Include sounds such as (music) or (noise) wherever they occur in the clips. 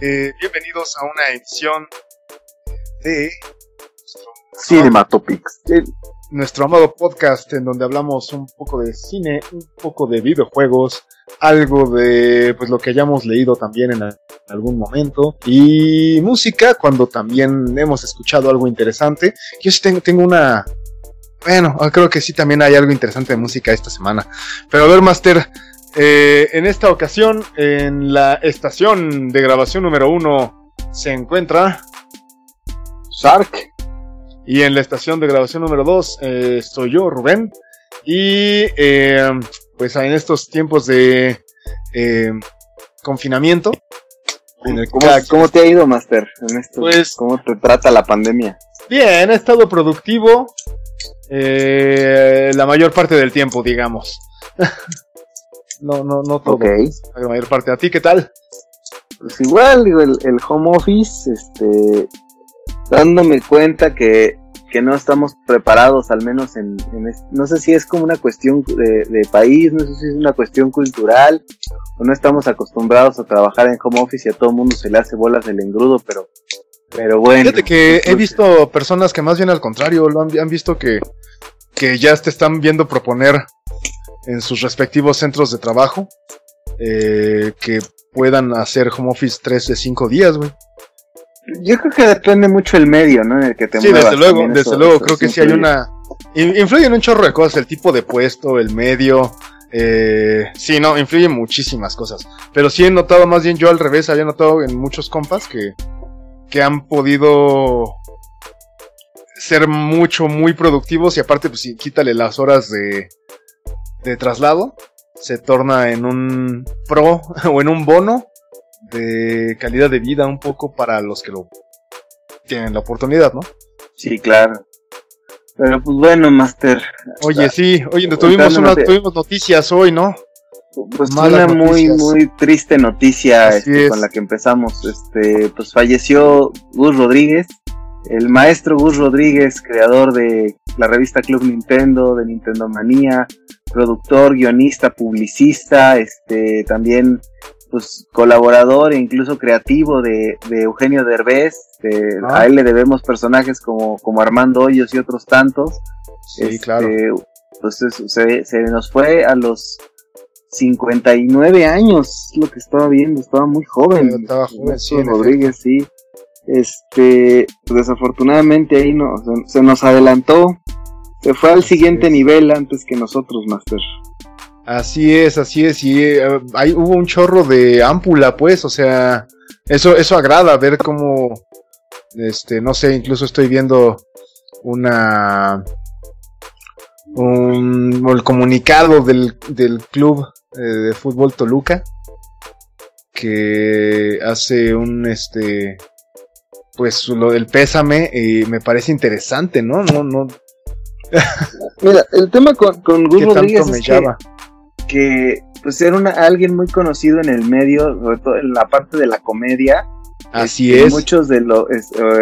Eh, bienvenidos a una edición de Cinematopics, nuestro amado podcast en donde hablamos un poco de cine, un poco de videojuegos, algo de pues lo que hayamos leído también en algún momento y música cuando también hemos escuchado algo interesante. Yo sí tengo, tengo una bueno, creo que sí también hay algo interesante de música esta semana. Pero a ver, Master, eh, en esta ocasión, en la estación de grabación número uno, se encuentra Shark. Y en la estación de grabación número dos, eh, soy yo, Rubén. Y eh, pues en estos tiempos de confinamiento. ¿Cómo, te ha ido, Master? pues, ¿Cómo te trata la pandemia? Bien, he estado productivo la mayor parte del tiempo, digamos. (laughs) no, no, no todo. La mayor parte. ¿A ti qué tal? Pues igual, digo, el, el home office, este, dándome cuenta que, que no estamos preparados, al menos en, no sé si es como una cuestión de, país, no sé si es una cuestión cultural, o no estamos acostumbrados a trabajar en home office y a todo el mundo se le hace bolas el engrudo, pero, pero bueno. Fíjate que he visto personas que más bien al contrario, lo han, han visto que, que ya te están viendo proponer en sus respectivos centros de trabajo eh, que puedan hacer home office 3 de 5 días, güey. Yo creo que depende mucho el medio, ¿no? En el que te sí, desde luego, desde luego, creo que sí hay una... Influye en un chorro de cosas, el tipo de puesto, el medio, eh, sí, no, influye muchísimas cosas. Pero sí he notado, más bien yo al revés, había notado en muchos compas que, que han podido ser mucho, muy productivos y aparte, pues quítale las horas de, de traslado se torna en un pro (laughs) o en un bono de calidad de vida un poco para los que lo tienen la oportunidad, ¿no? Sí, claro. Pero pues bueno, Master. Oye, sí, oye, tuvimos, una, tuvimos noticias hoy, ¿no? Pues una muy, muy triste noticia este, con la que empezamos. Este, pues falleció Gus Rodríguez, el maestro Gus Rodríguez, creador de la revista Club Nintendo, de Nintendo Manía, productor, guionista, publicista, este, también pues colaborador e incluso creativo de, Eugenio Derbez. A él le debemos personajes como, como Armando Hoyos y otros tantos. Sí, este, claro. Pues se, se, nos fue a los 59 años, lo que estaba viendo, estaba muy joven. Estaba joven, sí, Rodríguez, sí. Este, desafortunadamente ahí no, se, nos adelantó, se fue al siguiente nivel antes que nosotros, Master. Así es, así es, y eh, ahí hubo un chorro de ámpula, pues, o sea, eso, eso agrada ver cómo, este, no sé, incluso estoy viendo una, un, el comunicado del, del club eh, de fútbol Toluca, que hace un, este, pues lo del pésame y me parece interesante, ¿no? No, no. Mira, el tema con, con Gus Rodríguez es que, pues era una, alguien muy conocido en el medio, sobre todo en la parte de la comedia. Así es. Muchos de los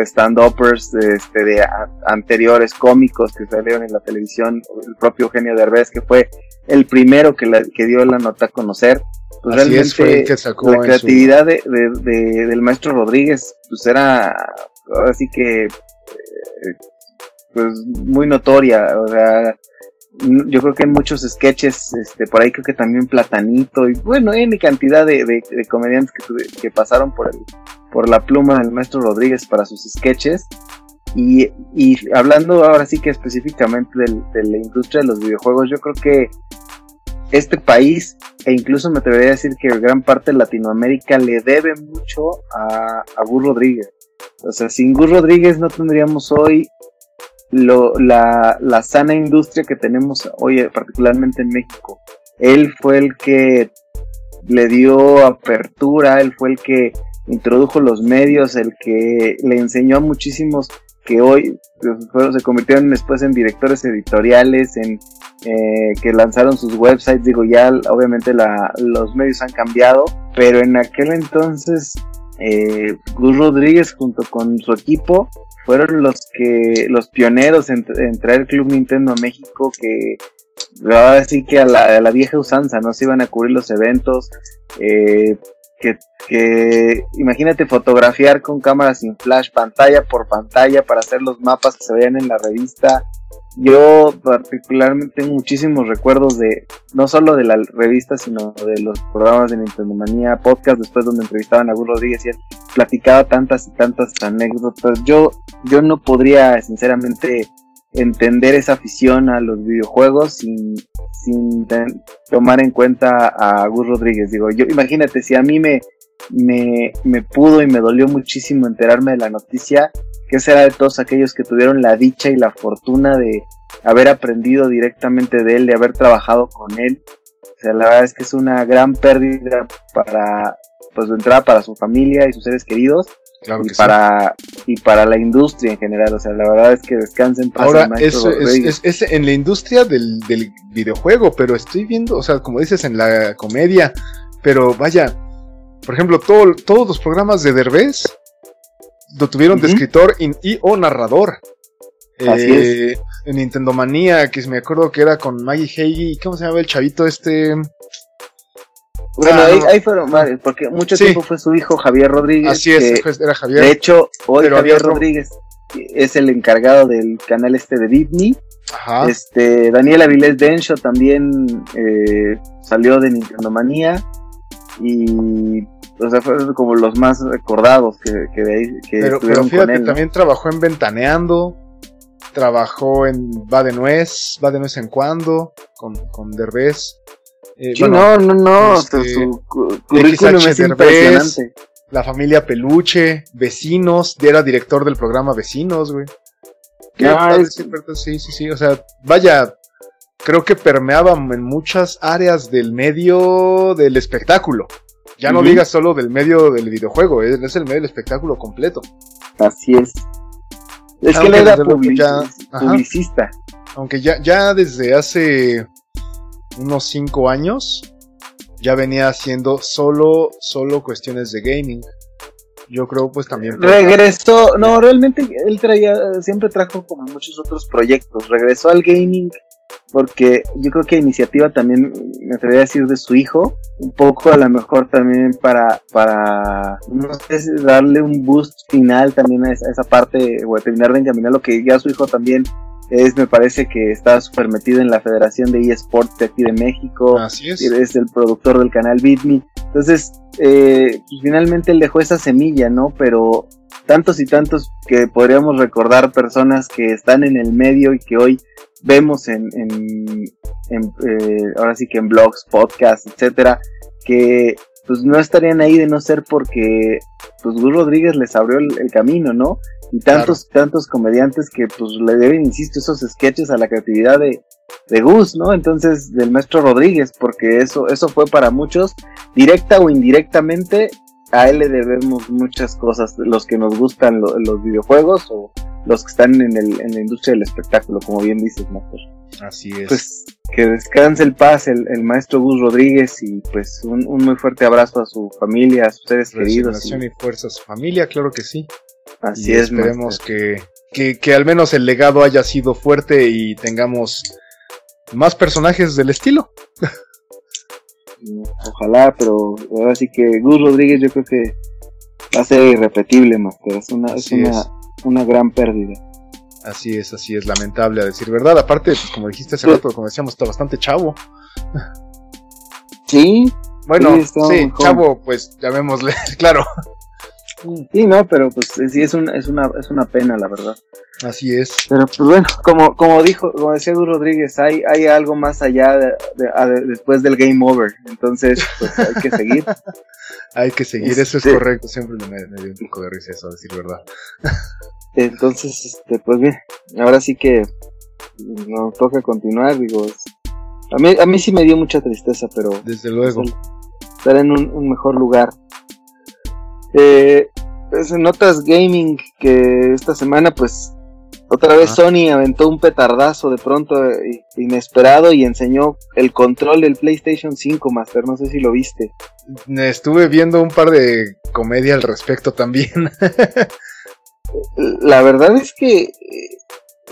stand-uppers este, de anteriores cómicos que salieron en la televisión, el propio Eugenio Derbez, que fue el primero que, que dio la nota a conocer, pues realmente la creatividad de, del maestro Rodríguez pues era así que eh, pues muy notoria o sea yo creo que en muchos sketches este por ahí creo que también Platanito y bueno hay cantidad de, comediantes que, pasaron por el por la pluma del maestro Rodríguez para sus sketches y, y hablando ahora sí que específicamente de la industria de los videojuegos yo creo que este país, e incluso me atrevería a decir que gran parte de Latinoamérica le debe mucho a, a Gus Rodríguez. O sea, sin Gus Rodríguez no tendríamos hoy lo, la, la sana industria que tenemos hoy, particularmente en México. Él fue el que le dio apertura, él fue el que introdujo los medios, el que le enseñó a muchísimos que hoy pues, se convirtieron después en directores editoriales, en eh, que lanzaron sus websites, digo ya obviamente la, los medios han cambiado, pero en aquel entonces eh, Gus Rodríguez junto con su equipo fueron los que los pioneros en, traer el Club Nintendo a México que ahora sí que a la, vieja usanza no se iban a cubrir los eventos eh, que, que imagínate fotografiar con cámaras sin flash, pantalla por pantalla, para hacer los mapas que se vean en la revista. Yo particularmente tengo muchísimos recuerdos de, no solo de la revista, sino de los programas de Nintendo Manía, podcast después donde entrevistaban a Gus Rodríguez y él platicaba tantas y tantas anécdotas. Yo, yo no podría sinceramente entender esa afición a los videojuegos sin, sin tomar en cuenta a Gus Rodríguez. Digo, yo imagínate, si a mí me, me, me pudo y me dolió muchísimo enterarme de la noticia, ¿qué será de todos aquellos que tuvieron la dicha y la fortuna de haber aprendido directamente de él, de haber trabajado con él? O sea, la verdad es que es una gran pérdida para, pues de entrada para su familia y sus seres queridos y para y para la industria en general, o sea, la verdad es que descansen Ahora, eso es, es, en la industria del, del, videojuego, pero estoy viendo, o sea, como dices, en la comedia, pero vaya, por ejemplo, todo, todos los programas de Derbez lo tuvieron de escritor y, o narrador. Eh, en Nintendo Manía, que me acuerdo que era con Maggie Heidi, ¿cómo se llama el chavito este? Bueno, ah, ahí, fueron varios, porque mucho tiempo fue su hijo Javier Rodríguez. Así es, era Javier. De hecho, hoy Javier Rodríguez es el encargado del canal este de Disney. Ajá. Este, Daniel Avilés Bencho también eh, salió de Nintendo Manía. Y o sea, fueron como los más recordados que, que, que pero, pero fíjate, también trabajó en Ventaneando, trabajó en Va de Nuez, Va de Nuez en Cuando, con, con Derbez. Eh, no, no, no, este, su currículum es impresionante. La familia Peluche, Vecinos, era director del programa Vecinos, güey. Sí, sí, sí, o sea, vaya, creo que permeaba en muchas áreas del medio del espectáculo. Ya no digas solo del medio del videojuego, es, el medio del espectáculo completo. Así es. Es que él era publicista. Aunque ya, ya desde hace unos 5 años ya venía haciendo solo, solo cuestiones de gaming. Yo creo pues también... Regresó, no, realmente él traía, siempre trajo como muchos otros proyectos. Regresó al gaming porque yo creo que iniciativa también me atrevería a decir de su hijo, un poco a lo mejor también para, para, no sé, darle un boost final también a esa, parte, o terminar de encaminar lo que ya su hijo también es, me parece que está súper metido en la Federación de eSports de aquí de México. Así es. Es el productor del canal BitMe. Entonces, eh, pues, finalmente él dejó esa semilla, ¿no? Pero tantos y tantos que podríamos recordar personas que están en el medio y que hoy vemos en, en, eh, ahora sí que en blogs, podcasts, etcétera, que pues no estarían ahí de no ser porque pues Gus Rodríguez les abrió el camino, ¿no? Y tantos, tantos comediantes que pues le deben, insisto, esos sketches a la creatividad de, de Gus, ¿no? Entonces, del maestro Rodríguez, porque eso, eso fue para muchos, directa o indirectamente, a él le debemos muchas cosas, los que nos gustan los videojuegos o los que están en, el, en la industria del espectáculo, como bien dices, Master. Así es. Pues que descanse el paz el, el maestro Gus Rodríguez y pues un, un, muy fuerte abrazo a su familia, a sus seres queridos. Y... y fuerza a su familia, claro que sí. Así es. Esperemos que, que, que, al menos el legado haya sido fuerte y tengamos más personajes del estilo. Ojalá, pero ahora sí que Gus Rodríguez yo creo que va a ser irrepetible, Master. Es una, es una, una, gran pérdida. Así es, así es, lamentable a decir verdad. Aparte, pues, como dijiste hace rato, como decíamos, está bastante chavo. Sí. Bueno, sí, chavo, pues llamémosle, (laughs) claro. Sí, no, pero pues sí es una, es una, es una pena, la verdad. Así es. Pero pues bueno, como, como dijo, como decía Edu Rodríguez, hay, hay algo más allá de, después del game over. Entonces, pues hay que seguir. (laughs) hay que seguir, eso es este correcto. Siempre me, me, dio un poco de risa eso, a decir verdad. (laughs) Entonces, este, pues bien, ahora sí que nos toca continuar, digo. A mí, a mí sí me dio mucha tristeza, pero. Desde luego. estar en un, un mejor lugar. Eh, pues en notas gaming que esta semana pues otra vez Sony aventó un petardazo de pronto eh, inesperado y enseñó el control del PlayStation 5 Master, no sé si lo viste. Estuve viendo un par de comedia al respecto también. (laughs) La verdad es que eh,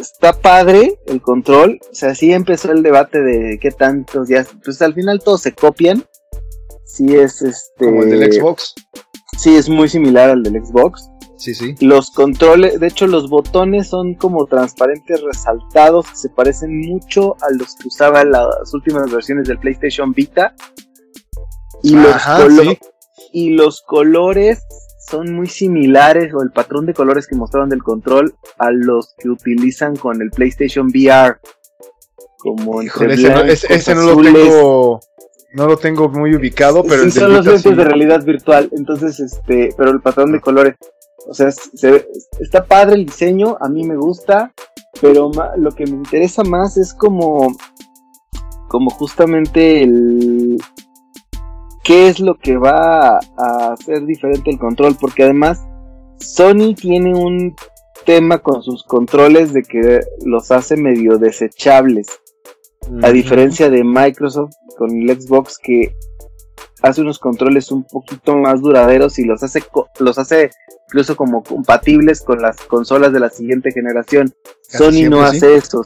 está padre el control, o sea, sí empezó el debate de qué tantos ya, pues al final todos se copian, sí es este. Como el del Xbox. Sí, es muy similar al del Xbox. Sí, sí. Los controles, de hecho, los botones son como transparentes resaltados que se parecen mucho a los que usaba las últimas versiones del PlayStation Vita. Y, los, y los colores son muy similares, o el patrón de colores que mostraron del control, a los que utilizan con el PlayStation VR. Como Híjole, ese, no, lo tengo no lo tengo muy ubicado, pero sí, son los lentes de realidad virtual, entonces este, pero el patrón de colores, o sea, se, está padre el diseño, a mí me gusta, pero lo que me interesa más es como como justamente el qué es lo que va a hacer diferente el control, porque además Sony tiene un tema con sus controles de que los hace medio desechables. A diferencia de Microsoft con el Xbox que hace unos controles un poquito más duraderos y los hace los hace incluso como compatibles con las consolas de la siguiente generación. Sony no hace eso,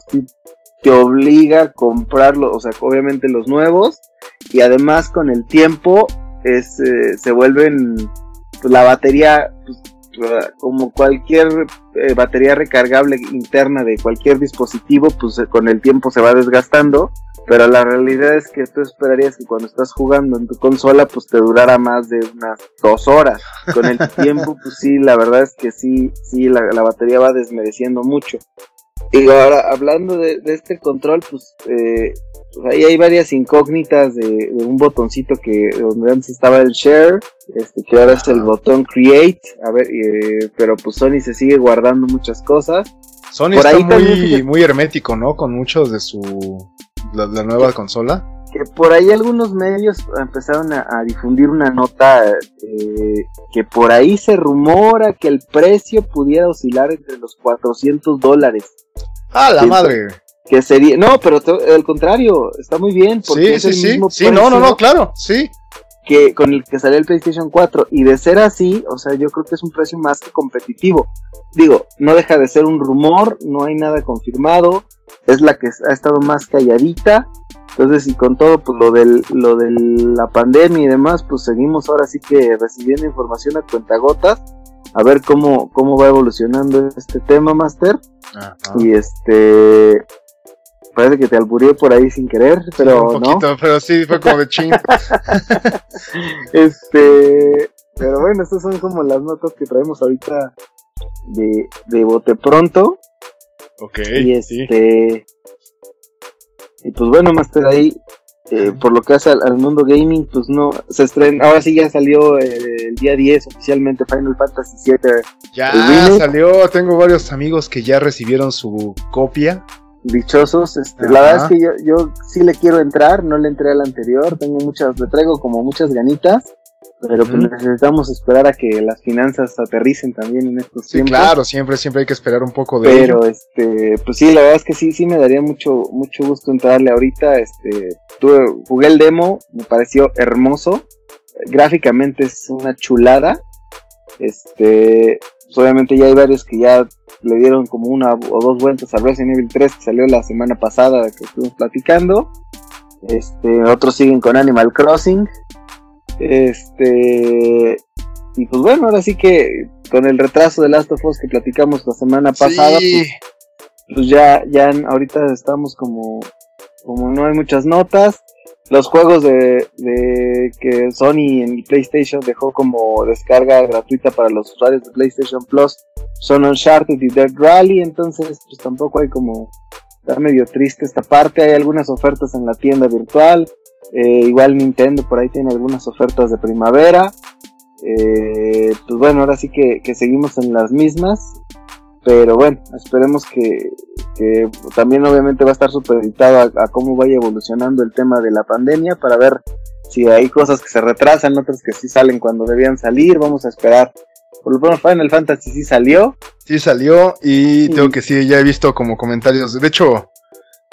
te obliga a comprarlo, o sea, obviamente los nuevos y además con el tiempo es, eh, se vuelven pues, la batería pues, como cualquier eh, batería recargable interna de cualquier dispositivo, pues eh, con el tiempo se va desgastando. Pero la realidad es que tú esperarías que cuando estás jugando en tu consola, pues te durara más de unas dos horas. Con el (laughs) tiempo, pues sí, la verdad es que sí, sí, la, batería va desmereciendo mucho. Y ahora, hablando de, este control, pues, eh, pues, ahí hay varias incógnitas de, un botoncito que donde antes estaba el share, este, que ahora es el botón create, a ver, eh, pero pues Sony se sigue guardando muchas cosas. Sony está muy, muy hermético, ¿no? Con muchos de su la, nueva consola. Que por ahí algunos medios empezaron a, difundir una nota eh, que por ahí se rumora que el precio pudiera oscilar entre los 400 dólares. ¡Ah, la madre! Que sería, no, pero al contrario, está muy bien. Porque sí, sí, sí. Sí, no, no, no, claro, sí que con el que salió el PlayStation 4 y de ser así, o sea, yo creo que es un precio más que competitivo. Digo, no deja de ser un rumor, no hay nada confirmado, es la que ha estado más calladita. Entonces, y con todo pues lo del lo de la pandemia y demás, pues seguimos ahora sí que recibiendo información a cuentagotas a ver cómo cómo va evolucionando este tema, Master. Y este parece que te alburió por ahí sin querer, pero un poquito, pero sí, fue como de ching. (laughs) este, pero bueno, estas son como las notas que traemos ahorita de, de bote pronto. Ok. Y este, y pues bueno, Master, ahí, eh, por lo que hace al, mundo gaming, pues no, se estrena, ahora sí ya salió el día 10 oficialmente Final Fantasy VII. Ya salió, tengo varios amigos que ya recibieron su copia dichosos. Este, la verdad es que yo, yo sí le quiero entrar, no le entré al anterior, tengo muchas, le traigo como muchas ganitas, pero pues necesitamos esperar a que las finanzas aterricen también en estos sí, Claro, siempre, siempre hay que esperar un poco de Pero este, pues sí, la verdad es que sí, sí me daría mucho, mucho gusto entrarle ahorita. Este, tuve, jugué el demo, me pareció hermoso. Gráficamente es una chulada. Este, pues obviamente ya hay varios que ya le dieron como una o dos vueltas a Resident Evil 3 que salió la semana pasada que estuvimos platicando. Este, otros siguen con Animal Crossing. Este, y pues bueno, ahora sí que con el retraso de Last of Us que platicamos la semana pasada, pues, pues, ya, ya ahorita estamos como, como no hay muchas notas los juegos de, de, que Sony en PlayStation dejó como descarga gratuita para los usuarios de PlayStation Plus son Uncharted y Dead Rally, entonces pues tampoco hay como está medio triste esta parte, hay algunas ofertas en la tienda virtual, eh, igual Nintendo por ahí tiene algunas ofertas de primavera, eh, pues bueno, ahora sí que, que seguimos en las mismas, pero bueno, esperemos que, también obviamente va a estar supeditado a, a, cómo vaya evolucionando el tema de la pandemia para ver si hay cosas que se retrasan, otras que sí salen cuando debían salir. Vamos a esperar. Por lo menos Final Fantasy sí salió. Sí salió y tengo que sí, ya he visto como comentarios. De hecho,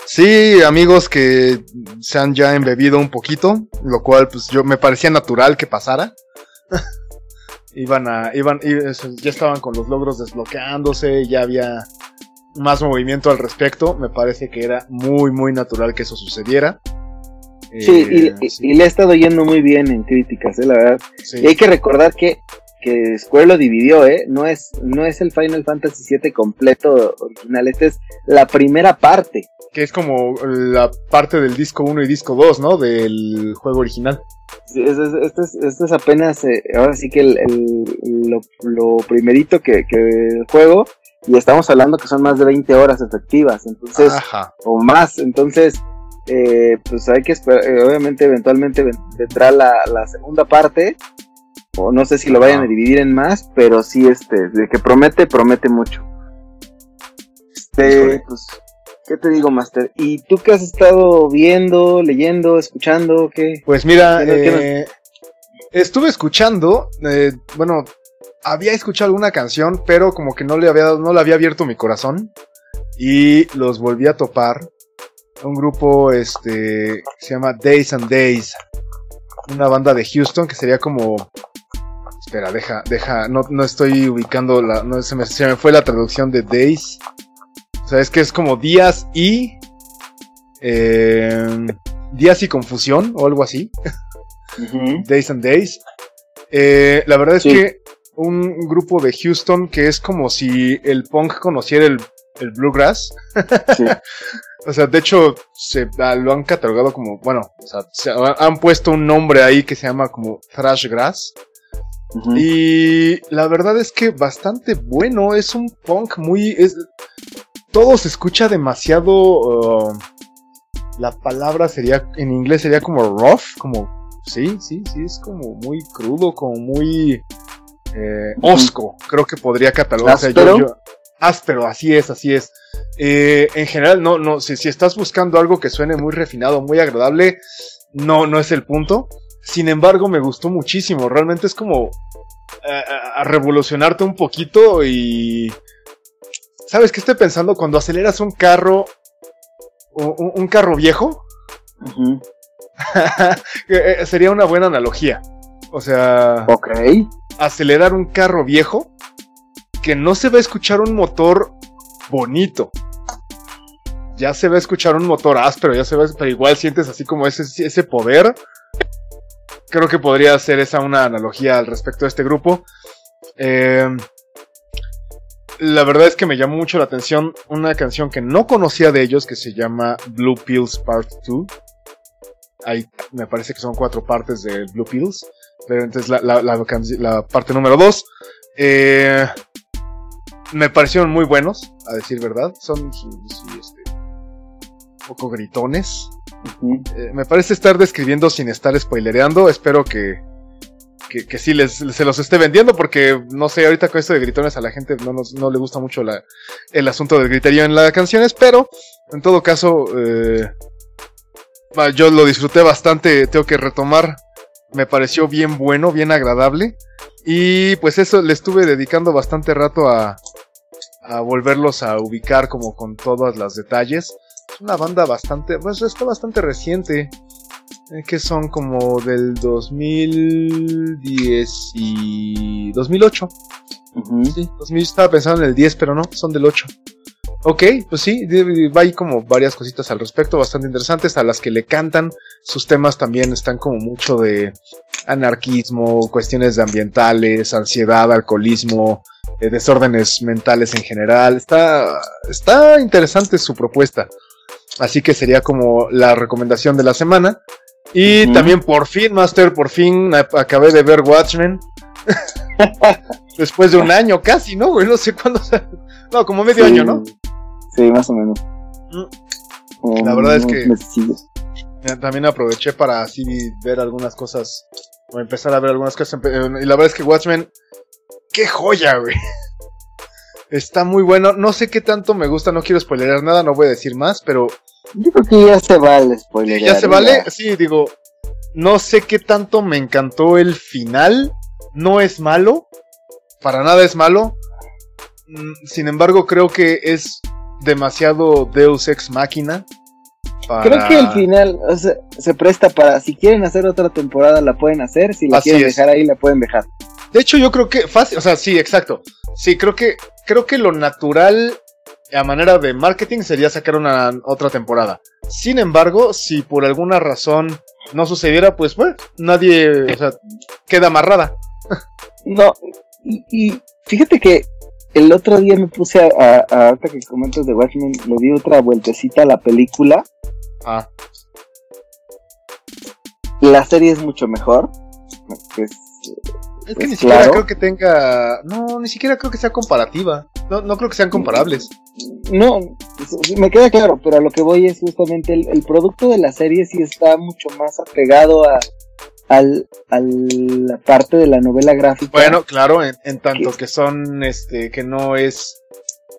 sí, amigos que se han ya embebido un poquito, lo cual pues yo me parecía natural que pasara. (laughs) iban a, iban, ya estaban con los logros desbloqueándose, ya había más movimiento al respecto. Me parece que era muy, muy natural que eso sucediera. Sí, y, le ha estado yendo muy bien en críticas, ¿eh? la verdad. Y hay que recordar que, que Square lo dividió, ¿eh? No es, no es el Final Fantasy VII completo original, esta es la primera parte. Que es como la parte del disco 1 y disco 2, ¿no? Del juego original. Sí, esto es, apenas, eh, ahora sí que el, lo, primerito que, que el juego, y estamos hablando que son más de 20 horas efectivas, entonces, o más, entonces eh, pues hay que esperar, eh, obviamente eventualmente vendrá la, la, segunda parte, o no sé si lo vayan a dividir en más, pero sí, este, de que promete, promete mucho. Este, pues, ¿qué te digo, Master? ¿Y tú qué has estado viendo, leyendo, escuchando? ¿Qué? Pues mira, eh, estuve escuchando, bueno, había escuchado alguna canción, pero como que no le había, no le había abierto mi corazón. Y los volví a topar un grupo este se llama Days and Days, una banda de Houston que sería como espera, deja, deja, no, no estoy ubicando la, no se me, se me fue la traducción de Days. O sea, es que es como días y eh, días y confusión o algo así. Days and Days. Eh, la verdad es que un grupo de Houston que es como si el punk conociera el, el bluegrass. Sí. (laughs) O sea, de hecho, se ah, lo han catalogado como, bueno, o sea, se, han puesto un nombre ahí que se llama como Y la verdad es que bastante bueno, es un punk muy... Es, todo se escucha demasiado... Uh, la palabra sería, en inglés sería como rough, como... Sí, sí, sí, es como muy crudo, como muy... Eh, osco, creo que podría catalogarse. Yo, áspero, así es, así es. Eh, en general, no, no, si, si, estás buscando algo que suene muy refinado, muy agradable, no, no es el punto. Sin embargo, me gustó muchísimo. Realmente es como eh, a, revolucionarte un poquito y... ¿Sabes qué estoy pensando? Cuando aceleras un carro, un, un carro viejo, (laughs) eh, sería una buena analogía. O sea, ok acelerar un carro viejo que no se va a escuchar un motor bonito. Ya se va a escuchar un motor áspero, ya se va, pero igual sientes así como ese, ese poder. Creo que podría ser esa una analogía al respecto de este grupo. Em, la verdad es que me llamó mucho la atención una canción que no conocía de ellos que se llama Blue Pills Part 2. Ahí me parece que son cuatro partes de Blue Pills. Pero entonces la, la, parte número 2. Eh, me parecieron muy buenos, a decir verdad. Son este, un poco gritones. Eh, me parece estar describiendo sin estar spoilereando. Espero que, que, sí les, se los esté vendiendo porque no sé, ahorita con esto de gritones a la gente no, no le gusta mucho el asunto del griterío en las canciones, pero en todo caso eh, yo lo disfruté bastante, tengo que retomar, me pareció bien bueno, bien agradable y pues eso le estuve dedicando bastante rato a, a volverlos a ubicar como con todos los detalles. Es una banda bastante, pues está bastante reciente, eh, que son como del 2010 y 2008. Sí, 2000, estaba pensando en el 10, pero no, son del 8. Ok, pues sí, hay como varias cositas al respecto, bastante interesantes, a las que le cantan. Sus temas también están como mucho de anarquismo, cuestiones de ambientales, ansiedad, alcoholismo, eh, desórdenes mentales en general. Está, está interesante su propuesta. Así que sería como la recomendación de la semana. Y también por fin, Master, por fin acabé de ver Watchmen. (laughs) Después de un año casi, ¿no? No sé cuándo. No, como medio año, ¿no? Sí, más o menos. Mm. La verdad es que también aproveché para así ver algunas cosas o empezar a ver algunas cosas. Y la verdad es que Watchmen qué joya, güey. Está muy bueno. No sé qué tanto me gusta, no quiero spoilerar nada, no voy a decir más, pero. Yo creo que ya se vale spoiler. ¿Ya se vale? Sí, digo. No sé qué tanto me encantó el final. No es malo. Para nada es malo. Mm, sin embargo, creo que es demasiado Deus Ex Máquina. Creo que el final se presta para, si quieren hacer otra temporada la pueden hacer, si la quieren dejar ahí la pueden dejar. De hecho, yo creo que fácil, o sea, sí, exacto. Sí, creo que creo que lo natural a manera de marketing sería sacar una otra temporada. Sin embargo, si por alguna razón no sucediera, pues bueno, nadie, o sea, (laughs) queda amarrada. No, y, fíjate que el otro día me puse a, a, ahorita que comentas de Watchmen, le di otra vueltecita a la película. Ah. La serie es mucho mejor. Es, es que ni siquiera creo que tenga. No, ni siquiera creo que sea comparativa. No, no creo que sean comparables. No, me queda claro, pero a lo que voy es justamente el, producto de la serie sí está mucho más apegado a, al, la parte de la novela gráfica. Bueno, claro, en, tanto que, son, este, que no es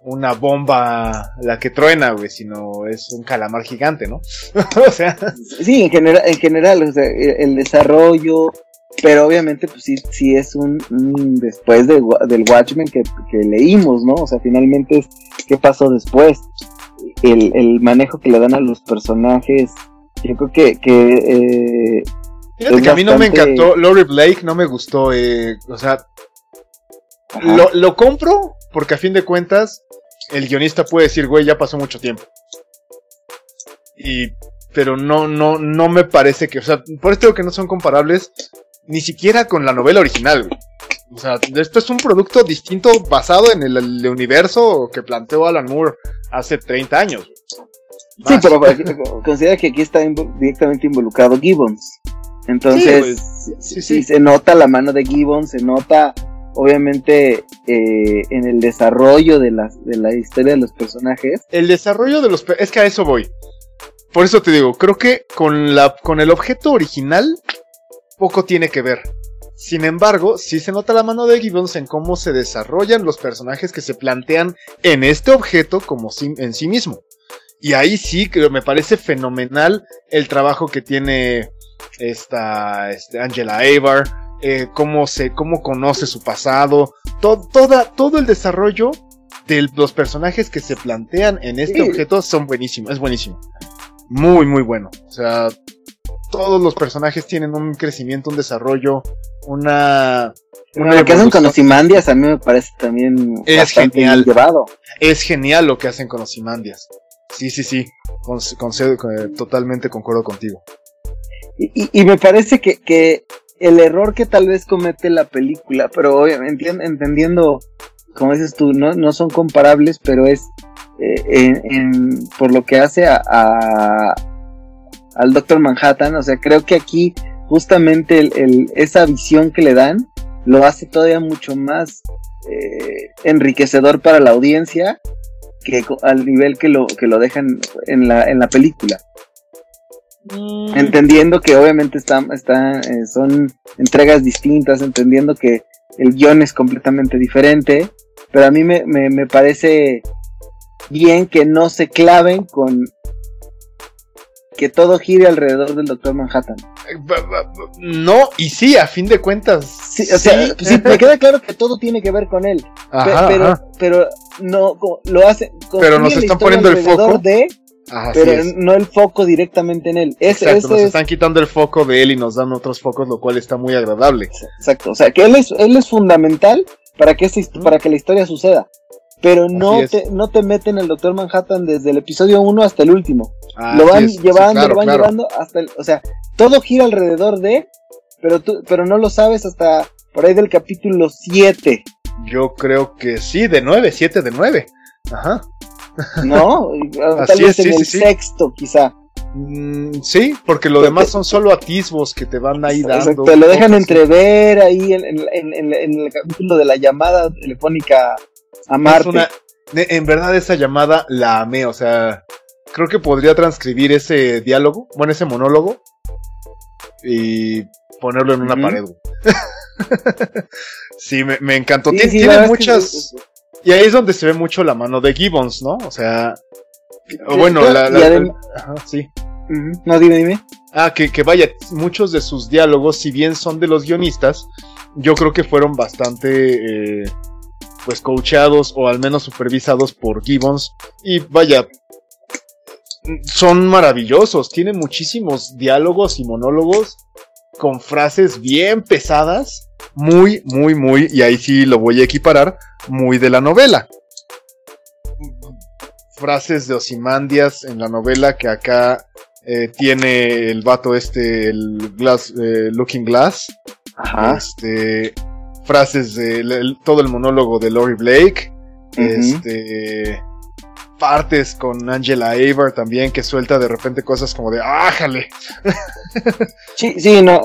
una bomba la que truena, güey, sino es un calamar gigante, ¿no? (laughs) o sea. Sí, en general, en general, o sea, el desarrollo, pero obviamente, pues sí, sí es un, después del Watchmen que, leímos, ¿no? O sea, finalmente es qué pasó después. El, manejo que le dan a los personajes, yo creo que... que eh, Fíjate que a mí no me encantó, Lori Blake no me gustó, eh, o sea, lo, lo compro porque a fin de cuentas el guionista puede decir, güey, ya pasó mucho tiempo. Y pero no, no, no me parece que, o sea, por esto que no son comparables, ni siquiera con la novela original. O sea, esto es un producto distinto basado en el, universo que planteó Alan Moore hace 30 años. Sí, pero considera que aquí está directamente involucrado Gibbons. Entonces, sí, sí, se nota la mano de Gibbons, se nota obviamente eh, en el desarrollo de la, de la historia de los personajes. El desarrollo de los... Es que a eso voy. Por eso te digo, creo que con, la, con el objeto original poco tiene que ver. Sin embargo, sí se nota la mano de Gibbons en cómo se desarrollan los personajes que se plantean en este objeto como en sí mismo. Y ahí sí que me parece fenomenal el trabajo que tiene esta, este, Angela Avar, eh, cómo, se, cómo conoce su pasado, toda, todo el desarrollo de los personajes que se plantean en este objeto son buenísimos, es buenísimo. Muy, muy bueno. O sea, todos los personajes tienen un crecimiento, un desarrollo, una... lo que hacen con Osimandias a mí me parece también es genial. llevado. Es genial lo que hacen con Osimandias. Sí, sí, sí. totalmente concuerdo contigo. Y, me parece que, que, el error que tal vez comete la película, pero obviamente entendiendo, como dices tú, no, no son comparables, pero es eh, por lo que hace a, al Doctor Manhattan. O sea, creo que aquí justamente el, esa visión que le dan lo hace todavía mucho más eh, enriquecedor para la audiencia que al nivel que lo, que lo dejan en la, en la película. Mm. Entendiendo que obviamente está, está, eh, son entregas distintas, entendiendo que el guion es completamente diferente, pero a mí me, me parece bien que no se claven con que todo gire alrededor del Doctor Manhattan. No, y sí, a fin de cuentas. Sí, o sea, sí, me queda claro que todo tiene que ver con él. pero, pero no lo hace. Pero nos están poniendo el foco. De, pero no el foco directamente en él. Exacto, nos están quitando el foco de él y nos dan otros focos, lo cual está muy agradable. Exacto, o sea, que él es, él es fundamental para que, para que la historia suceda pero no te, no te meten el Doctor Manhattan desde el episodio 1 hasta el último. lo van llevando, lo van llevando hasta el, o sea, todo gira alrededor de, pero tú, pero no lo sabes hasta por ahí del capítulo 7. Yo creo que sí, de 9, 7 de 9. Ajá. No, (laughs) tal vez en el sexto quizá. Mm, sí, porque lo demás son solo atisbos que te van ahí dando. Te lo dejan entrever ahí en, en, el capítulo de la llamada telefónica a en verdad esa llamada la amé, o sea, creo que podría transcribir ese diálogo, bueno, ese monólogo y ponerlo en una pared. (laughs) sí, me, encantó. tiene muchas... Y ahí es donde se ve mucho la mano de Gibbons, ¿no? O sea... Bueno, la... sí. No, dime, dime. Ah, que, que vaya, muchos de sus diálogos, si bien son de los guionistas, yo creo que fueron bastante... Eh, pues coachados o al menos supervisados por Gibbons. Y vaya, son maravillosos, tienen muchísimos diálogos y monólogos con frases bien pesadas, muy, muy, muy, y ahí sí lo voy a equiparar, muy de la novela. frases de Osimandias en la novela que acá eh, tiene el vato este, el glass, eh, Looking Glass. Ajá. Este, frases de el- todo el monólogo de Lori Blake. Este, partes con Angela Aver también que suelta de repente cosas como de ¡ájale! (laughs) Sí, sí, no,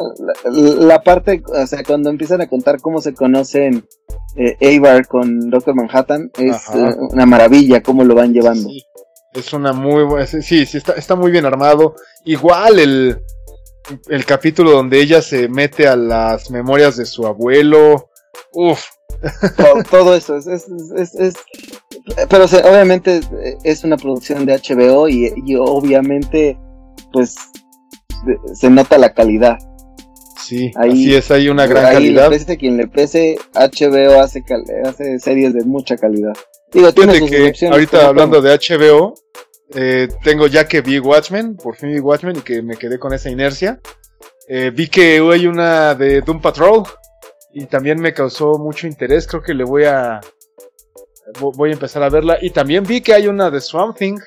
la, la parte, o sea, cuando empiezan a contar cómo se conocen eh, Avar con Doctor Manhattan, es eh, una maravilla cómo lo van llevando. Sí, es una muy buena. Sí, sí, está, está muy bien armado. Igual el, el capítulo donde ella se mete a las memorias de su abuelo. Uf, (laughs) todo, todo eso es, es, es, es- pero o sea, obviamente es una producción de HBO y, y obviamente pues se nota la calidad. sí, Ahí- así es, hay una gran Ahí calidad. le pese a quien le pese, HBO hace, cal- hace series de mucha calidad. Digo, tiene sus que ahorita como hablando de HBO, eh, tengo ya que vi Watchmen, por fin vi Watchmen y que me quedé con esa inercia. Eh, vi que hay una de Doom Patrol y también me causó mucho interés. Creo que le voy a vo- voy a empezar a verla y también vi que hay una de Swamp Thing.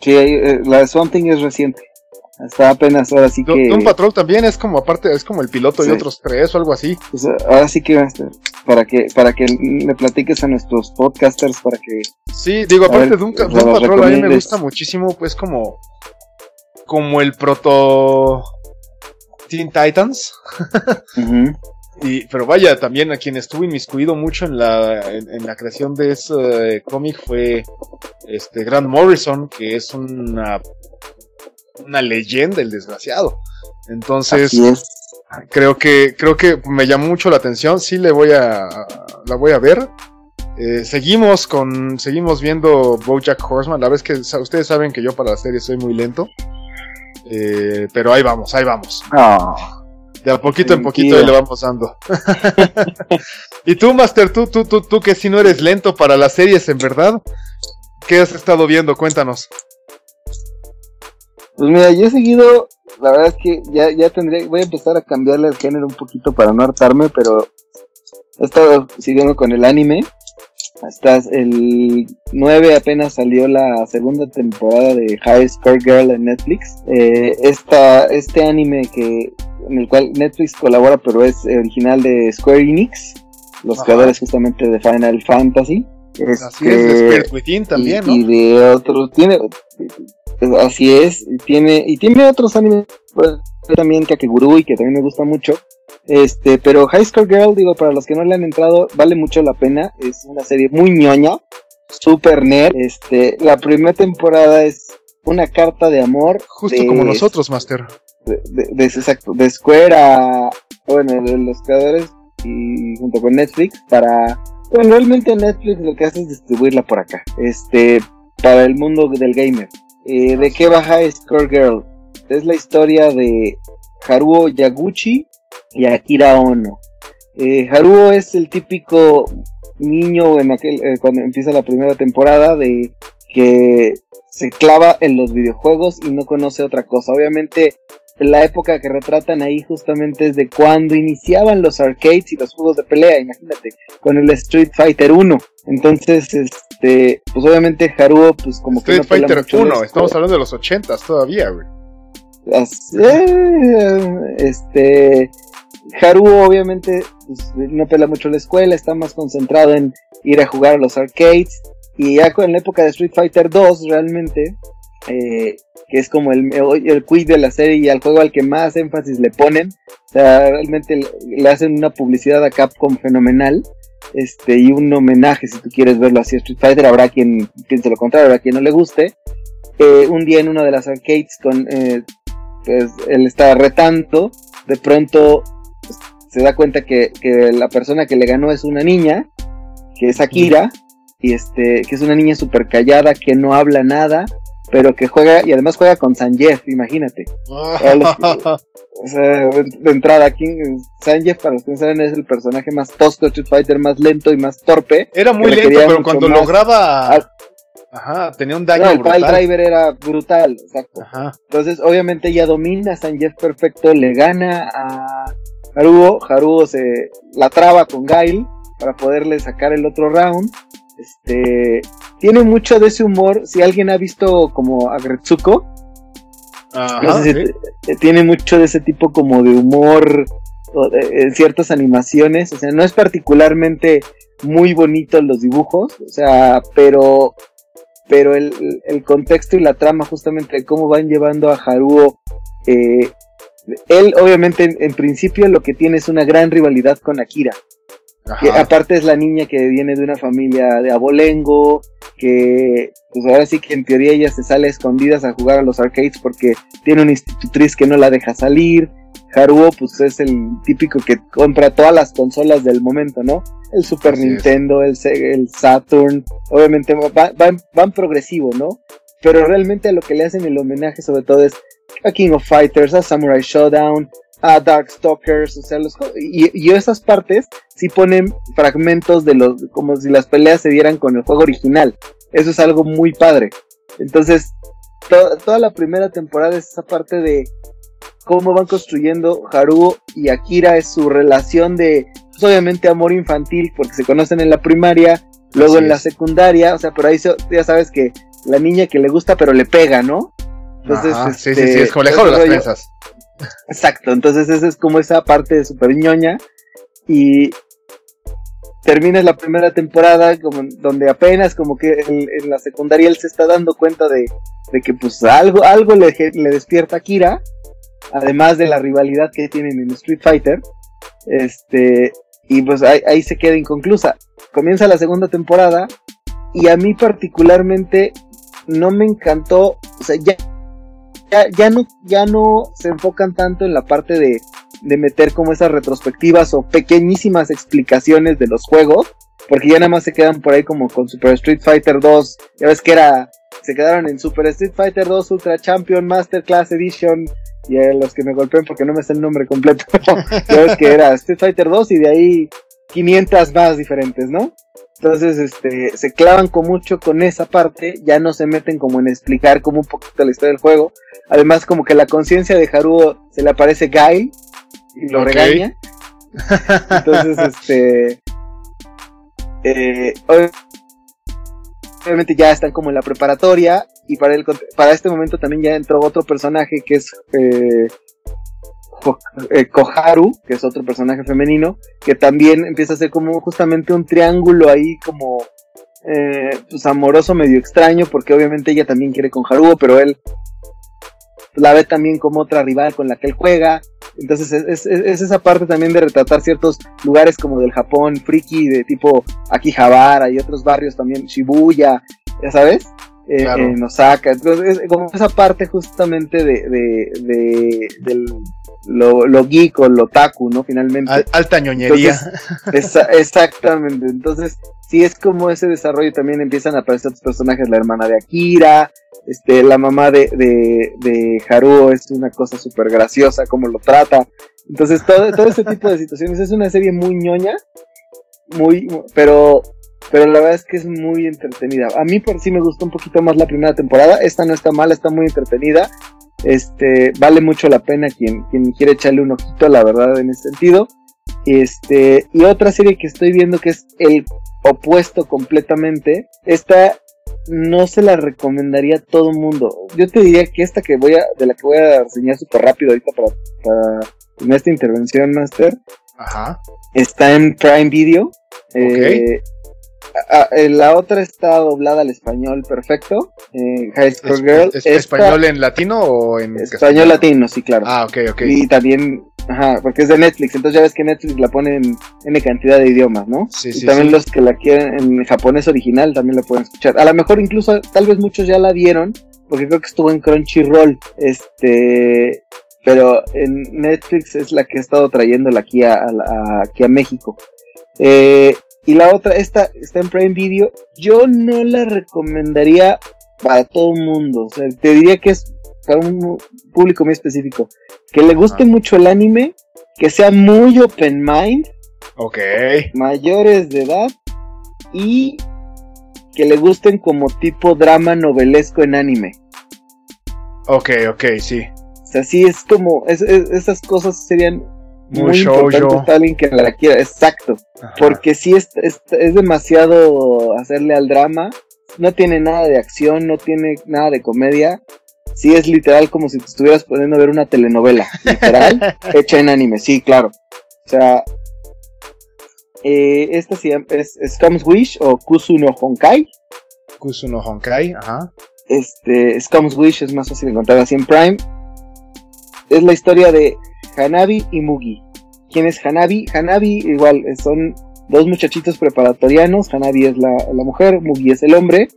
Sí, eh, la de Something es reciente. Está apenas ahora sí Do- que. Doom Patrol también es como aparte es como el piloto Sí. y otros tres o algo así. pues, ahora sí que estar- para que para que le platiques a nuestros podcasters para que Sí, digo, aparte ver, Doom, nos Doom las Patrol a mí me gusta muchísimo, pues como como el proto Teen Titans. (laughs) Ujú. Y, pero vaya, también a quien estuvo inmiscuido mucho en la, en, en la creación de ese cómic fue este Grant Morrison, que es una, una leyenda, el desgraciado. Entonces, creo que, creo que me llamó mucho la atención, sí le voy a, la voy a ver. Eh, seguimos con, seguimos viendo BoJack Horseman, la vez que ustedes saben que yo para la serie soy muy lento. Eh, pero ahí vamos, ahí vamos. Ah, De a poquito en poquito le vamos dando. (laughs) y tú, Master, tú, tú, tú, tú que si no eres lento para las series, en verdad. ¿Qué has estado viendo? Cuéntanos. Pues mira, yo he seguido, la verdad es que ya, ya tendría, voy a empezar a cambiarle el género un poquito para no hartarme, pero he estado siguiendo con el anime. Hasta el 9 apenas salió la segunda temporada de High Score Girl en Netflix. Eh, esta, este anime que en el cual Netflix colabora, pero es original de Square Enix, los Ajá. creadores justamente de Final Fantasy. Así es, de Este, Spirit Within también, y, ¿no? y de otros tiene así es y tiene y tiene otros animes pues, también Kakegurui que también me gusta mucho este pero High School Girl digo para los que no le han entrado vale mucho la pena es una serie muy ñoña super nerd este la primera temporada es una carta de amor Justo de- como nosotros, Master. De, exacto, de Square a, bueno, de los creadores y junto con Netflix para, bueno, realmente Netflix lo que hace es distribuirla por acá, este, para el mundo del gamer. Eh, ¿De qué baja Score Girl? Es la historia de Haruo Yaguchi y Akira Ono. Eh, Haruo es el típico niño en aquel, eh, cuando empieza la primera temporada de que se clava en los videojuegos y no conoce otra cosa. Obviamente la época que retratan ahí justamente es de cuando iniciaban los arcades y los juegos de pelea, imagínate, con el Street Fighter 1. Entonces, este, pues obviamente Haruo, pues como que Street no pela Fighter mucho 1, los- estamos hablando de los 80 todavía, güey. Eh, este Haruo obviamente pues, no pela mucho la escuela, está más concentrado en ir a jugar a los arcades y ya con la época de Street Fighter 2 realmente eh, que es como el, el quiz de la serie y al juego al que más énfasis le ponen, o sea, realmente le, hacen una publicidad a Capcom fenomenal. Este, y un homenaje, si tú quieres verlo así, a Street Fighter, habrá quien piense lo contrario, habrá quien no le guste. Eh, un día en una de las arcades con eh, pues él está retando, de pronto se da cuenta que, que la persona que le ganó es una niña, que es Akira, y este, que es una niña súper callada, que no habla nada, pero que juega, y además juega con Sanjeev, imagínate. (laughs) O sea, de entrada, aquí, Sanjeev, para los que no saben, es el personaje más tosco de Street Fighter, más lento y más torpe. Era muy lento, pero cuando más. lograba... Ah. Ajá, tenía un daño No, el Pile brutal. Driver era brutal, exacto. Ajá. Entonces, obviamente, ella domina a Sanjeev perfecto, le gana a Haruo. Haruo se la traba con Gail para poderle sacar el otro round. Este, tiene mucho de ese humor. Si alguien ha visto como a Gretsuko, no sé si tiene mucho de ese tipo como de humor en ciertas animaciones. O sea, no es particularmente muy bonito los dibujos, o sea, pero pero el, el, contexto y la trama justamente de cómo van llevando a Haruo eh, él obviamente en, principio lo que tiene es una gran rivalidad con Akira. Que aparte es la niña que viene de una familia de abolengo, que pues ahora sí que en teoría ella se sale a escondidas a jugar a los arcades porque tiene una institutriz que no la deja salir. Haruo pues es el típico que compra todas las consolas del momento, ¿no? El Super Nintendo, el, el, Saturn, obviamente van, van progresivo, ¿no? Pero realmente a lo que le hacen el homenaje sobre todo es a King of Fighters, a Samurai Showdown, a Darkstalkers, o sea, los, y, y esas partes sí ponen fragmentos de los, como si las peleas se dieran con el juego original. Eso es algo muy padre. Entonces, toda la primera temporada es esa parte de cómo van construyendo Haruo y Akira, es su relación de, pues obviamente amor infantil, porque se conocen en la primaria, luego en la secundaria, o sea, por ahí ya sabes que la niña que le gusta pero le pega, ¿no? Entonces, sí, sí, sí, es como de las prensas. Exacto, entonces esa es como esa parte de super ñoña y termina la primera temporada como, donde apenas como que en, la secundaria él se está dando cuenta de, que pues algo, algo le, le, despierta a Kira, además de la rivalidad que tienen en Street Fighter, este, y pues ahí, ahí se queda inconclusa. Comienza la segunda temporada y a mí particularmente no me encantó, o sea, ya ya, no, ya no se enfocan tanto en la parte de, de meter como esas retrospectivas o pequeñísimas explicaciones de los juegos, porque ya nada más se quedan por ahí como con Super Street Fighter 2, ya ves que era, se quedaron en Super Street Fighter 2 Ultra Champion Masterclass Edition, y los que me golpeen porque no me sé el nombre completo, (laughs) ya ves que era Street Fighter 2 y de ahí 500 más diferentes, ¿no? Entonces, este, se clavan con mucho con esa parte, ya no se meten como en explicar como un poquito la historia del juego. Además, como que la conciencia de Haruo se le aparece Guy y lo regaña. Entonces, (laughs) este, eh, obviamente ya están como en la preparatoria y para el para este momento también ya entró otro personaje que es eh, eh, Koharu, que es otro personaje femenino, que también empieza a ser como justamente un triángulo ahí como eh, pues amoroso medio extraño, porque obviamente ella también quiere con Haruo, pero él la ve también como otra rival con la que él juega. Entonces es, esa parte también de retratar ciertos lugares como del Japón friki, de tipo Akihabara y otros barrios también, Shibuya, ya sabes, eh, en Osaka. Entonces es como esa parte justamente de, de del lo, lo geek o lo taku, ¿no? Finalmente. alta ñoñería. exactamente. Entonces, sí es como ese desarrollo también empiezan a aparecer otros personajes, la hermana de Akira, este, la mamá de, de, de Haruo es una cosa súper graciosa, como lo trata. Entonces, todo, todo ese tipo de situaciones es una serie muy ñoña, muy, pero, pero la verdad es que es muy entretenida. A mí por sí me gustó un poquito más la primera temporada, esta no está mala, está muy entretenida. Este, vale mucho la pena quien, quien quiere echarle un ojito, la verdad, en ese sentido. Este, y otra serie que estoy viendo que es el opuesto completamente. Esta no se la recomendaría a todo mundo. Yo te diría que esta que voy a, de la que voy a enseñar súper rápido ahorita para, para en esta intervención, Master. Ajá. Está en Prime Video. Eh, eh, la otra está doblada al español perfecto. Eh, High School Girl. ¿Español en latino o en Español latino, sí, claro. Ah, ok, ok. Y también, ajá, porque es de Netflix, entonces ya ves que Netflix la pone en N cantidad de idiomas, ¿no? Sí, y también los que la quieren en japonés original también la pueden escuchar. A lo mejor incluso, tal vez muchos ya la vieron, porque creo que estuvo en Crunchyroll. Este, pero en Netflix es la que ha estado trayéndola aquí a, aquí a México. Eh, y la otra, esta está en Prime Video. Yo no la recomendaría para todo el mundo. O sea, te diría que es para un público muy específico. Que le guste mucho el anime, que sea muy open mind. Ok. Mayores de edad. Y que le gusten como tipo drama novelesco en anime. Ok, ok, sí. O sea, sí es como, esas cosas serían muy, importante alguien que la quiera, exacto, porque si es, es, demasiado hacerle al drama, no tiene nada de acción, no tiene nada de comedia. Sí es literal como si te estuvieras poniendo a ver una telenovela, (laughs) literal, hecha en anime, sí, claro. O sea, eh, esta se llama, es Scum's Wish o Kusu no Honkai. Kusu no Honkai, ajá. Este, Scum's Wish es más fácil de encontrar así en Prime. Es la historia de Hanabi y Mugi. ¿Quién es Hanabi? Hanabi igual son dos muchachitos preparatorianos, Hanabi es la, mujer, Mugi es el hombre,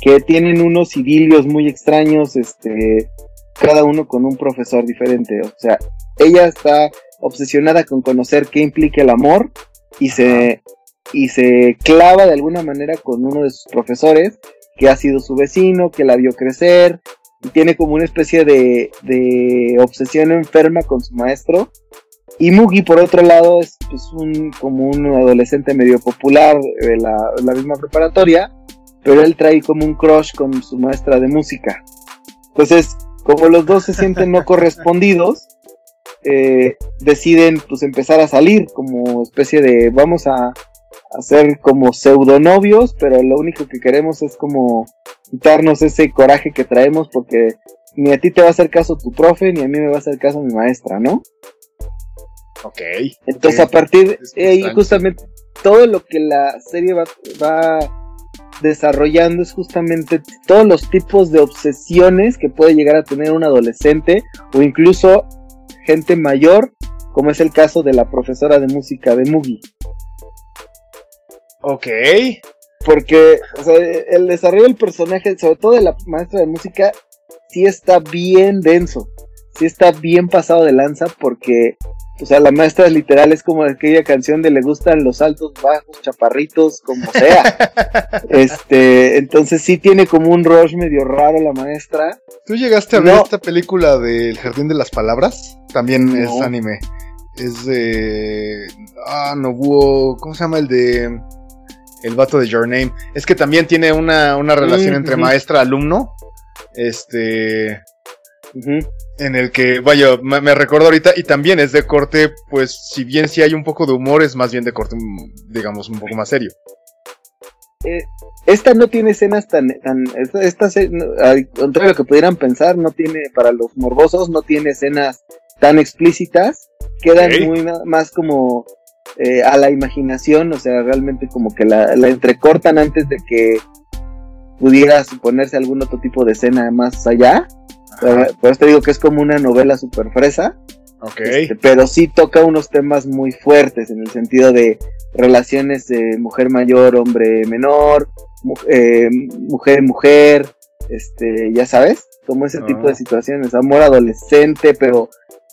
que tienen unos idilios muy extraños, este, cada uno con un profesor diferente. O sea, ella está obsesionada con conocer qué implica el amor y se, y se clava de alguna manera con uno de sus profesores que ha sido su vecino, que la vio crecer tiene como una especie de, de obsesión enferma con su maestro y Mugi, por otro lado, es pues, un, como un adolescente medio popular de la, misma preparatoria, pero él trae como un crush con su maestra de música. Entonces, como los dos se sienten no (laughs) correspondidos, eh, deciden pues empezar a salir como especie de vamos a hacer como pseudonovios, pero lo único que queremos es como quitarnos ese coraje que traemos porque ni a ti te va a hacer caso tu profe, ni a mí me va a hacer caso mi maestra, ¿no? Ok. Entonces a partir de ahí justamente todo lo que la serie va, desarrollando es justamente todos los tipos de obsesiones que puede llegar a tener un adolescente o incluso gente mayor, como es el caso de la profesora de música de Mugi. Ok. Porque el desarrollo del personaje, sobre todo de la maestra de música, sí está bien denso. Sí está bien pasado de lanza porque o sea, la maestra literal es como aquella canción de le gustan los altos, bajos, chaparritos, como sea. (laughs) este, entonces sí tiene como un rush medio raro la maestra. ¿Tú llegaste a ver esta película del Jardín de las Palabras? También es anime. Es de. Ah, Nobuo. ¿Cómo se llama el de.? El vato de Your Name. Es que también tiene una, relación mm, entre maestra-alumno. Este en el que, vaya, me, me, recuerdo ahorita, y también es de corte, pues, si bien sí hay un poco de humor, es más bien de corte, digamos, un poco más serio. Eh, esta no tiene escenas tan, tan esta, al contrario de lo que pudieran pensar, no tiene, para los morbosos, no tiene escenas tan explícitas, quedan muy más como eh, a la imaginación, o sea, realmente como que la, la entrecortan antes de que pudiera suponerse algún otro tipo de escena más allá. Por eso te digo que es como una novela super fresa. Ok. Este, pero sí toca unos temas muy fuertes en el sentido de relaciones de mujer mayor, hombre menor, eh, mujer mujer, este, ya sabes, como ese tipo de ah. situaciones, amor adolescente, pero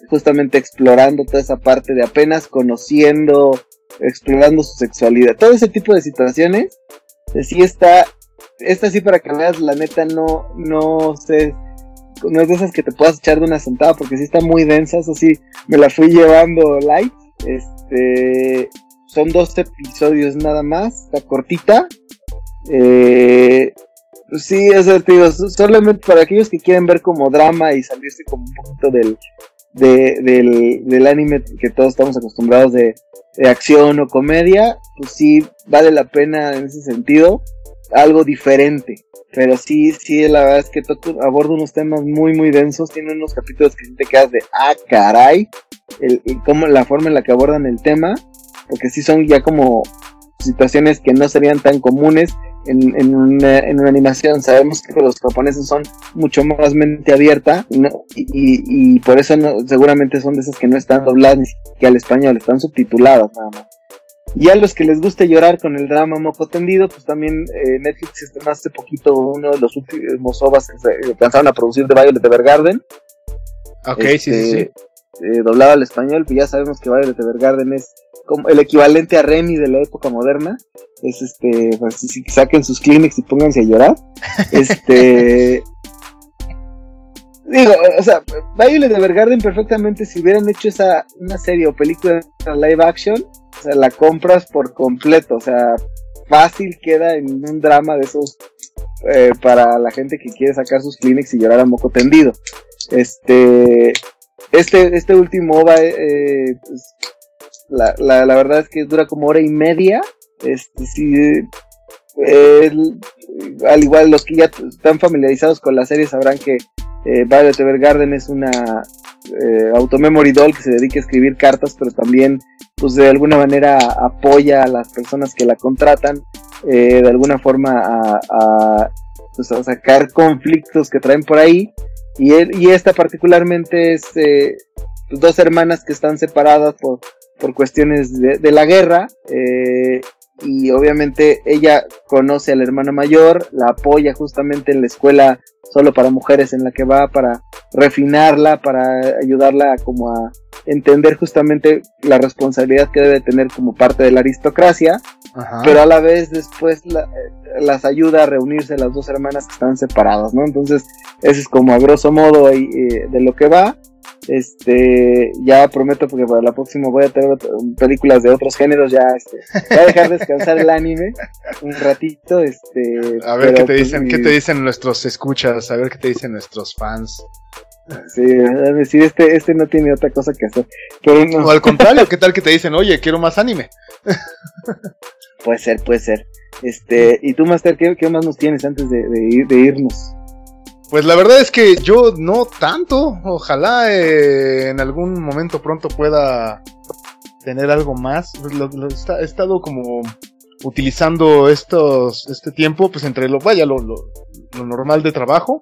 justamente explorando toda esa parte de apenas conociendo, explorando su sexualidad, todo ese tipo de situaciones, sí está, esta sí para que veas, la neta no, no sé no es de esas que te puedas echar de una sentada porque sí está muy densa, eso sí, me la fui llevando light. Este, son dos episodios nada más, está cortita. Eh, sí, eso te digo, solamente para aquellos que quieren ver como drama y salirse como un poquito del, del, del anime que todos estamos acostumbrados de, de acción o comedia, pues sí, vale la pena en ese sentido, algo diferente. Pero sí, sí, la verdad es que aborda unos temas muy, muy densos. Tiene unos capítulos que te quedas de, ah, caray, el, como la forma en la que abordan el tema, porque sí son ya como situaciones que no serían tan comunes en, en, una, en una animación. Sabemos que los japoneses son mucho más mente abierta y, y, y, por eso seguramente son de esas que no están dobladas ni al español, están subtituladas nada más. Y a los que les guste llorar con el drama moco tendido, pues también eh, Netflix estrenó hace poquito uno de los últimos ovas que se alcanzaron a producir de Violet Evergarden. Ok, sí, sí, sí. Este, eh, doblado al español, pues ya sabemos que Violet Evergarden es como el equivalente a Remy de la época moderna. Es este, pues si, saquen sus clinics y pónganse a llorar. (laughs) este. Digo, o sea, Violet Evergarden perfectamente si hubieran hecho esa una serie o película live action, o sea, la compras por completo, o sea, fácil queda en un drama de esos eh, para la gente que quiere sacar sus clinics y llorar a moco tendido. Este, este, este último va, eh, pues, la, la, verdad es que dura como hora y media. Este, sí, al igual los que ya están familiarizados con la serie sabrán que eh, Violet Evergarden es una eh, automemory doll que se dedica a escribir cartas, pero también pues de alguna manera apoya a las personas que la contratan, eh, de alguna forma a, pues, sacar conflictos que traen por ahí. Y, y esta particularmente es eh, dos hermanas que están separadas por, por cuestiones de, de la guerra. Eh, y obviamente ella conoce al hermano mayor, la apoya justamente en la escuela solo para mujeres en la que va para refinarla, para ayudarla como a entender justamente la responsabilidad que debe tener como parte de la aristocracia, pero a la vez después las ayuda a reunirse las dos hermanas que están separadas, ¿no? Entonces, ese es como a grosso modo eh, de lo que va. Este, ya prometo porque para la próxima voy a tener películas de otros géneros, ya este, voy a dejar descansar el anime un ratito, este. A ver qué te pues, dicen, qué te dicen nuestros escuchas, a ver qué te dicen nuestros fans. Sí, a decir, este, este no tiene otra cosa que hacer. Pero no. O al contrario, ¿qué tal que te dicen, oye, quiero más anime? puede ser, puede ser. Este, y tú, Master, ¿qué, qué más nos tienes antes de irnos? Pues la verdad es que yo no tanto. Ojalá eh, en algún momento pronto pueda tener algo más. Pues he estado como utilizando estos, este tiempo, pues entre lo, vaya, lo, lo, normal de trabajo.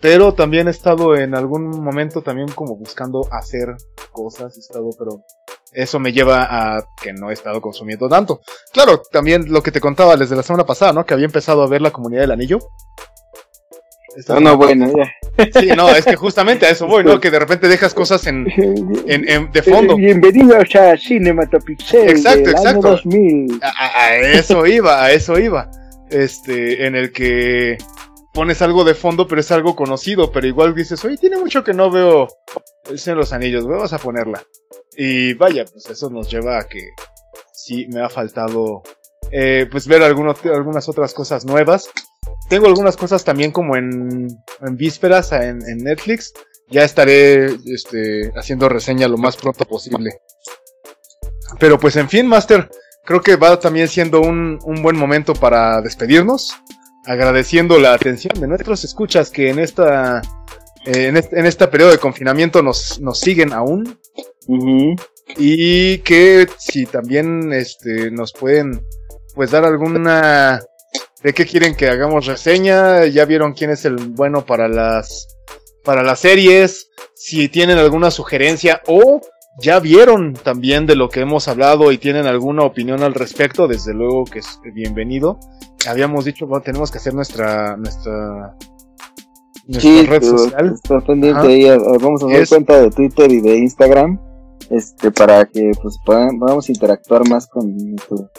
Pero también he estado en algún momento también como buscando hacer cosas, he estado, pero eso me lleva a que no he estado consumiendo tanto. Claro, también lo que te contaba desde la semana pasada, ¿no? Que había empezado a ver la comunidad del anillo. No, no, bueno, ya. Sí, no, es que justamente a eso voy, ¿no? Que de repente dejas cosas en, (laughs) en, de fondo. Bienvenidos a Cinematopixel exacto, exacto. A, eso iba, a eso iba. Este, en el que pones algo de fondo, pero es algo conocido, pero igual dices, oye, tiene mucho que no veo el Señor de los Anillos, vamos a ponerla. Y vaya, pues eso nos lleva a que sí me ha faltado, eh, pues ver algunas otras cosas nuevas. Tengo algunas cosas también como en, en vísperas en, Netflix. Ya estaré este, haciendo reseña lo más pronto posible. Pero pues en fin, Master, creo que va también siendo un, un buen momento para despedirnos. Agradeciendo la atención de nuestros escuchas que en esta eh, en, este, en este periodo de confinamiento nos, nos siguen aún. Y que si también este, nos pueden pues dar alguna de qué quieren que hagamos reseña, ya vieron quién es el bueno para las para las series, si tienen alguna sugerencia o ya vieron también de lo que hemos hablado y tienen alguna opinión al respecto, desde luego que es bienvenido. Habíamos dicho, bueno, tenemos que hacer nuestra nuestra nuestra red social. pendiente vamos a hacer cuenta de Twitter y de Instagram este para que pues podamos interactuar más con nuestro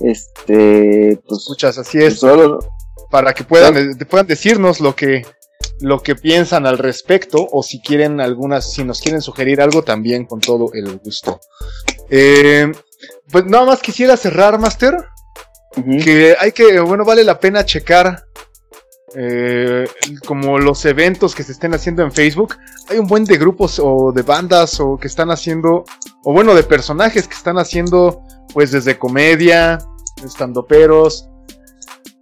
este, pues. Muchas, así es. Pues, para que puedan, puedan decirnos lo que, lo que piensan al respecto, o si quieren algunas, si nos quieren sugerir algo, también con todo el gusto. Eh, pues nada más quisiera cerrar, Master. Que hay que, bueno, vale la pena checar eh, como los eventos que se estén haciendo en Facebook. Hay un buen de grupos o de bandas o que están haciendo, o bueno, de personajes que están haciendo pues desde comedia, estandoperos,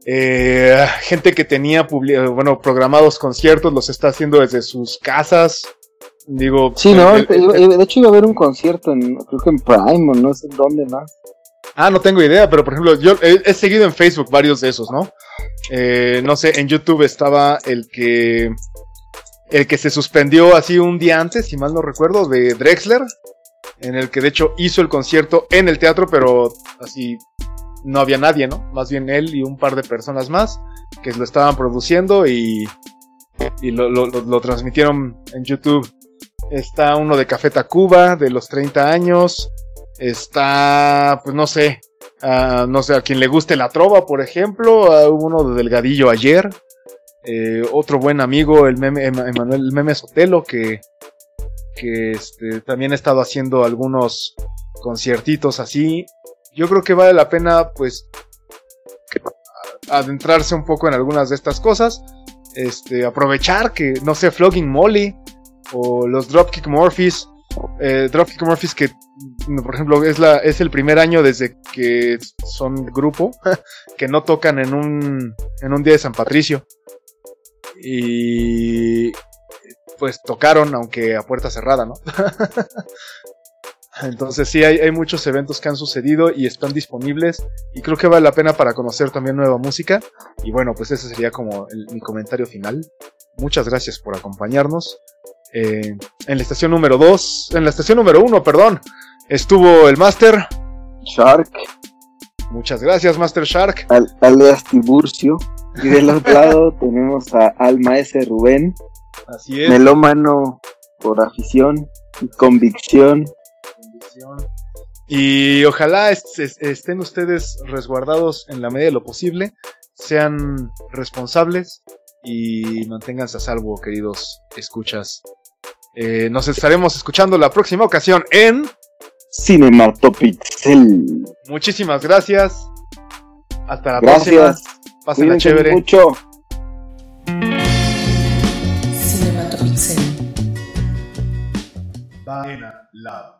eh, gente que tenía bueno, programados conciertos, los está haciendo desde sus casas. Digo, sí, no, de hecho iba a haber un concierto en, creo que en Prime o no sé dónde más. Ah, no tengo idea, pero por ejemplo, yo he, seguido en Facebook varios de esos, ¿no? Eh, no sé, en YouTube estaba el que el que se suspendió así un día antes, si mal no recuerdo, de Drexler, en el que de hecho hizo el concierto en el teatro, pero así no había nadie, ¿no? Más bien él y un par de personas más que lo estaban produciendo y, y lo, transmitieron en YouTube. Está uno de Café Tacuba, de los 30 años. Está, pues no sé, no sé, a quien le guste la trova, por ejemplo. hubo uno de Delgadillo ayer. Eh, otro buen amigo, el meme, Emanuel, el meme Sotelo, que que este, también he estado haciendo algunos conciertitos así. Yo creo que vale la pena, pues, adentrarse un poco en algunas de estas cosas. Este, aprovechar que, no sé, Flogging Molly o los Dropkick Morphys eh, Dropkick Murphys que, por ejemplo, es, la, es el primer año desde que son grupo (laughs) que no tocan en un, en un día de San Patricio. Y pues tocaron, aunque a puerta cerrada, ¿no? (laughs) Entonces sí, hay, hay, muchos eventos que han sucedido y están disponibles y creo que vale la pena para conocer también nueva música. Y bueno, pues ese sería como mi comentario final. Muchas gracias por acompañarnos. Eh, en la estación número 2, en la estación número 1, perdón, estuvo el Master. Shark. Muchas gracias, Master Shark. Al, alias Tiburcio. Y del otro lado (laughs) tenemos a Alma S. Rubén. Así es. Melómano por afición y convicción. Y ojalá estén ustedes resguardados en la medida de lo posible, sean responsables y manténganse a salvo, queridos escuchas. Eh, nos estaremos escuchando la próxima ocasión en Cinematopixel. Muchísimas gracias. Hasta la próxima. Pásenla chévere. mucho. Cinematopixel. Love.